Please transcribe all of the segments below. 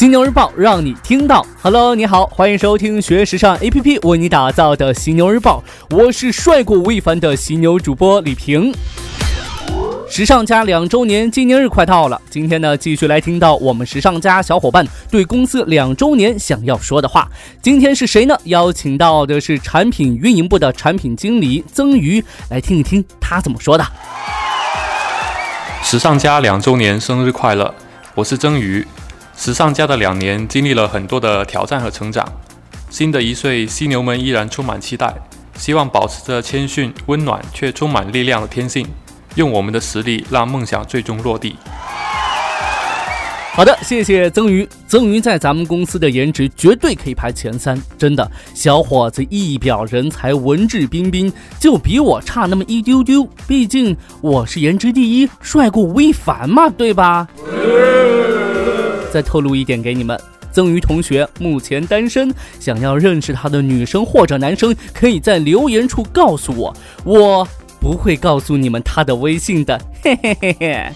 犀牛日报让你听到。Hello，你好，欢迎收听学时尚 APP 为你打造的犀牛日报，我是帅过吴亦凡的犀牛主播李平。时尚家两周年纪念日快到了，今天呢，继续来听到我们时尚家小伙伴对公司两周年想要说的话。今天是谁呢？邀请到的是产品运营部的产品经理曾瑜，来听一听他怎么说的。时尚家两周年生日快乐！我是曾瑜。时尚家的两年经历了很多的挑战和成长，新的一岁，犀牛们依然充满期待，希望保持着谦逊、温暖却充满力量的天性。用我们的实力让梦想最终落地。好的，谢谢曾瑜。曾瑜在咱们公司的颜值绝对可以排前三，真的，小伙子一表人才，文质彬彬，就比我差那么一丢丢。毕竟我是颜值第一，帅过吴亦凡嘛，对吧？再透露一点给你们，曾瑜同学目前单身，想要认识他的女生或者男生，可以在留言处告诉我，我。不会告诉你们他的微信的，嘿嘿嘿嘿。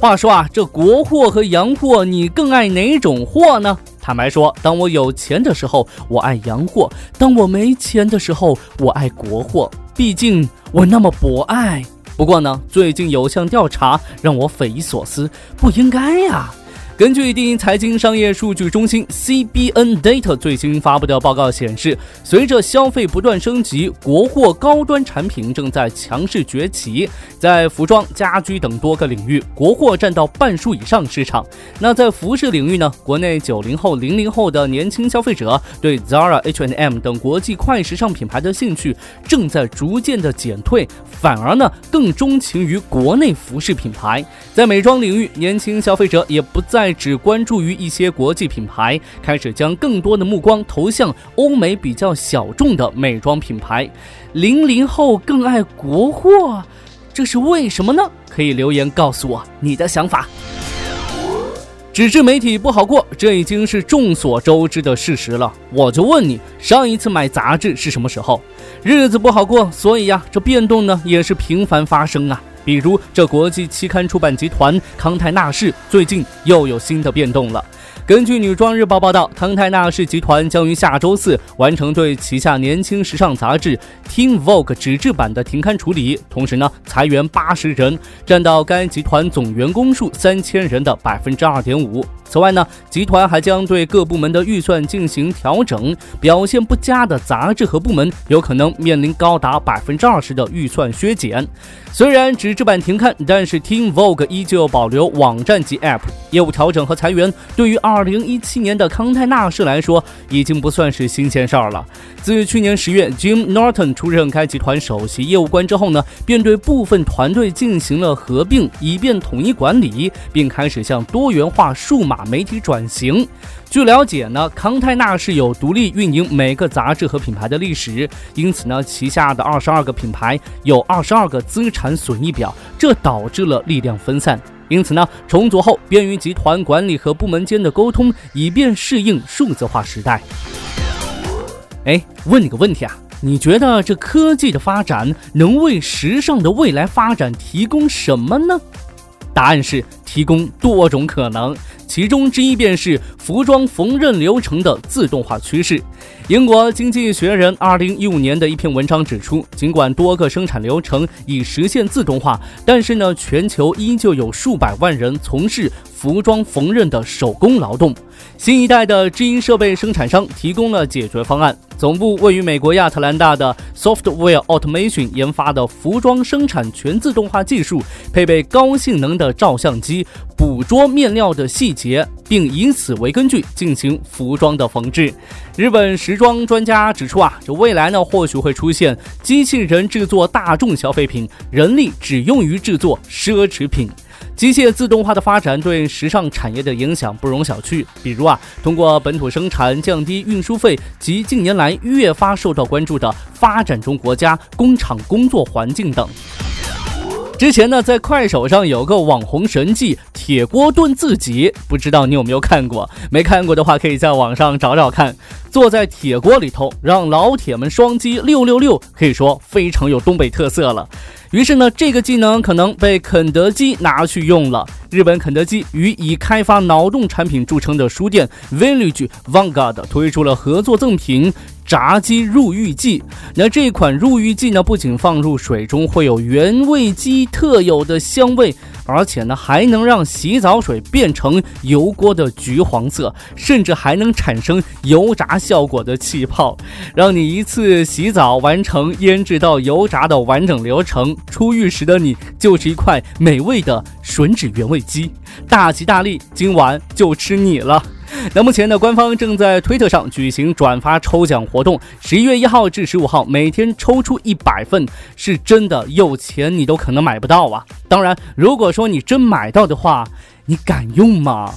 话说啊，这国货和洋货，你更爱哪种货呢？坦白说，当我有钱的时候，我爱洋货；当我没钱的时候，我爱国货。毕竟我那么博爱。不过呢，最近有项调查让我匪夷所思，不应该呀。根据第一财经商业数据中心 （CBN Data） 最新发布的报告显示，随着消费不断升级，国货高端产品正在强势崛起。在服装、家居等多个领域，国货占到半数以上市场。那在服饰领域呢？国内九零后、零零后的年轻消费者对 Zara、H&M 等国际快时尚品牌的兴趣正在逐渐的减退，反而呢更钟情于国内服饰品牌。在美妆领域，年轻消费者也不再。只关注于一些国际品牌，开始将更多的目光投向欧美比较小众的美妆品牌。零零后更爱国货，这是为什么呢？可以留言告诉我你的想法。纸质媒体不好过，这已经是众所周知的事实了。我就问你，上一次买杂志是什么时候？日子不好过，所以呀，这变动呢也是频繁发生啊。比如，这国际期刊出版集团康泰纳仕最近又有新的变动了。根据《女装日报》报道，康泰纳仕集团将于下周四完成对旗下年轻时尚杂志《Teen Vogue》纸质版的停刊处理，同时呢，裁员八十人，占到该集团总员工数三千人的百分之二点五。此外呢，集团还将对各部门的预算进行调整，表现不佳的杂志和部门有可能面临高达百分之二十的预算削减。虽然纸质版停刊，但是 Teen Vogue 依旧保留网站及 App。业务调整和裁员对于二零一七年的康泰纳仕来说，已经不算是新鲜事儿了。自去年十月，Jim Norton 出任该集团首席业务官之后呢，便对部分团队进行了合并，以便统一管理，并开始向多元化数码。把媒体转型。据了解呢，康泰纳是有独立运营每个杂志和品牌的历史，因此呢，旗下的二十二个品牌有二十二个资产损益表，这导致了力量分散。因此呢，重组后便于集团管理和部门间的沟通，以便适应数字化时代。哎，问你个问题啊，你觉得这科技的发展能为时尚的未来发展提供什么呢？答案是提供多种可能。其中之一便是服装缝纫流程的自动化趋势。英国经济学人二零一五年的一篇文章指出，尽管多个生产流程已实现自动化，但是呢，全球依旧有数百万人从事服装缝纫的手工劳动。新一代的知音设备生产商提供了解决方案。总部位于美国亚特兰大的 Software Automation 研发的服装生产全自动化技术，配备高性能的照相机，捕捉面料的细节，并以此为根据进行服装的缝制。日本时装专家指出啊，这未来呢或许会出现机器人制作大众消费品，人力只用于制作奢侈品。机械自动化的发展对时尚产业的影响不容小觑。比如啊，通过本土生产降低运输费及近年来越发受到关注的发展中国家工厂工作环境等。之前呢，在快手上有个网红神技“铁锅炖自己”，不知道你有没有看过？没看过的话，可以在网上找找看。坐在铁锅里头，让老铁们双击六六六，可以说非常有东北特色了。于是呢，这个技能可能被肯德基拿去用了。日本肯德基与以开发脑洞产品著称的书店 Village Vanguard 推出了合作赠品。炸鸡入浴剂，那这款入浴剂呢，不仅放入水中会有原味鸡特有的香味，而且呢还能让洗澡水变成油锅的橘黄色，甚至还能产生油炸效果的气泡，让你一次洗澡完成腌制到油炸的完整流程。出浴时的你就是一块美味的吮指原味鸡，大吉大利，今晚就吃你了。那目前呢，官方正在推特上举行转发抽奖活动，十一月一号至十五号，每天抽出一百份，是真的有钱你都可能买不到啊！当然，如果说你真买到的话，你敢用吗？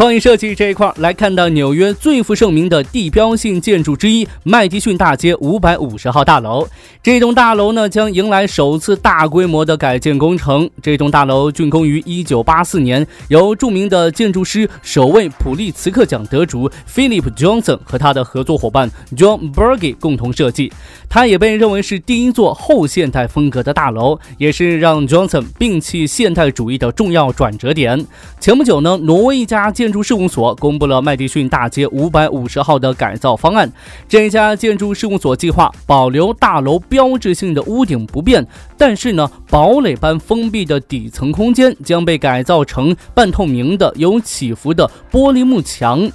创意设计这一块来看到纽约最负盛名的地标性建筑之一麦迪逊大街五百五十号大楼。这栋大楼呢将迎来首次大规模的改建工程。这栋大楼竣工于一九八四年，由著名的建筑师、首位普利茨克奖得主 Philip Johnson 和他的合作伙伴 John Berge 共同设计。它也被认为是第一座后现代风格的大楼，也是让 Johnson 摒弃现代主义的重要转折点。前不久呢，挪威一家建建筑事务所公布了麦迪逊大街五百五十号的改造方案。这家建筑事务所计划保留大楼标志性的屋顶不变，但是呢，堡垒般封闭的底层空间将被改造成半透明的、有起伏的玻璃幕墙。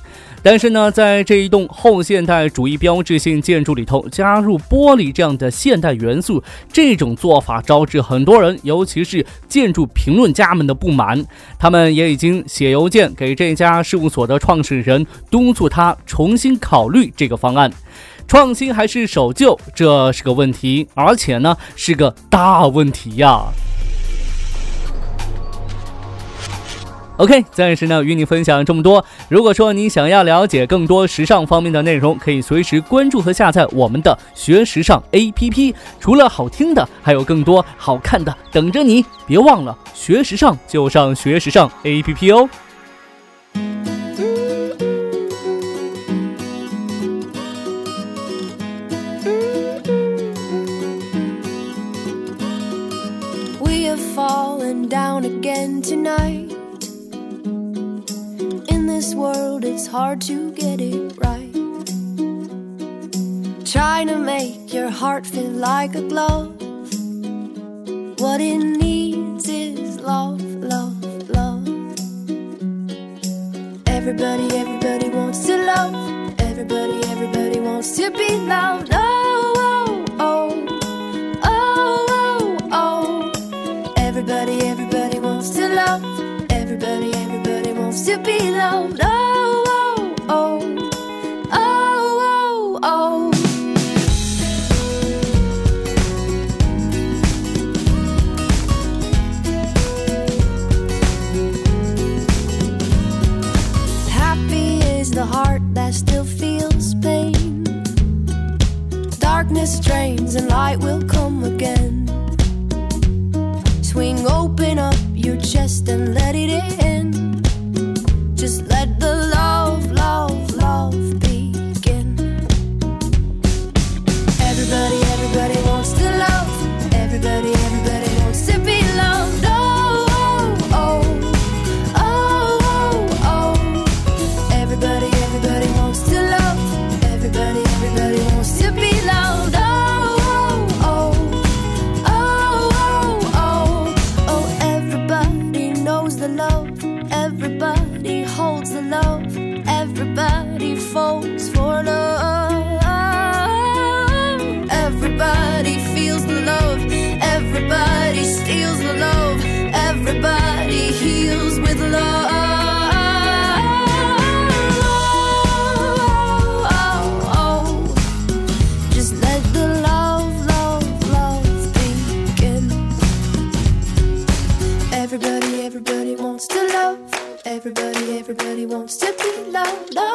但是呢，在这一栋后现代主义标志性建筑里头加入玻璃这样的现代元素，这种做法招致很多人，尤其是建筑评论家们的不满。他们也已经写邮件给这家事务所的创始人，督促他重新考虑这个方案。创新还是守旧，这是个问题，而且呢，是个大问题呀。OK，暂时呢与你分享这么多。如果说你想要了解更多时尚方面的内容，可以随时关注和下载我们的学时尚 APP。除了好听的，还有更多好看的等着你。别忘了学时尚就上学时尚 APP 哦。We have fallen down again tonight. This world, it's hard to get it right. Trying to make your heart feel like a glove. What it needs is love, love, love. Everybody, everybody wants to love. Everybody, everybody wants to be loved. won't still be loved. low.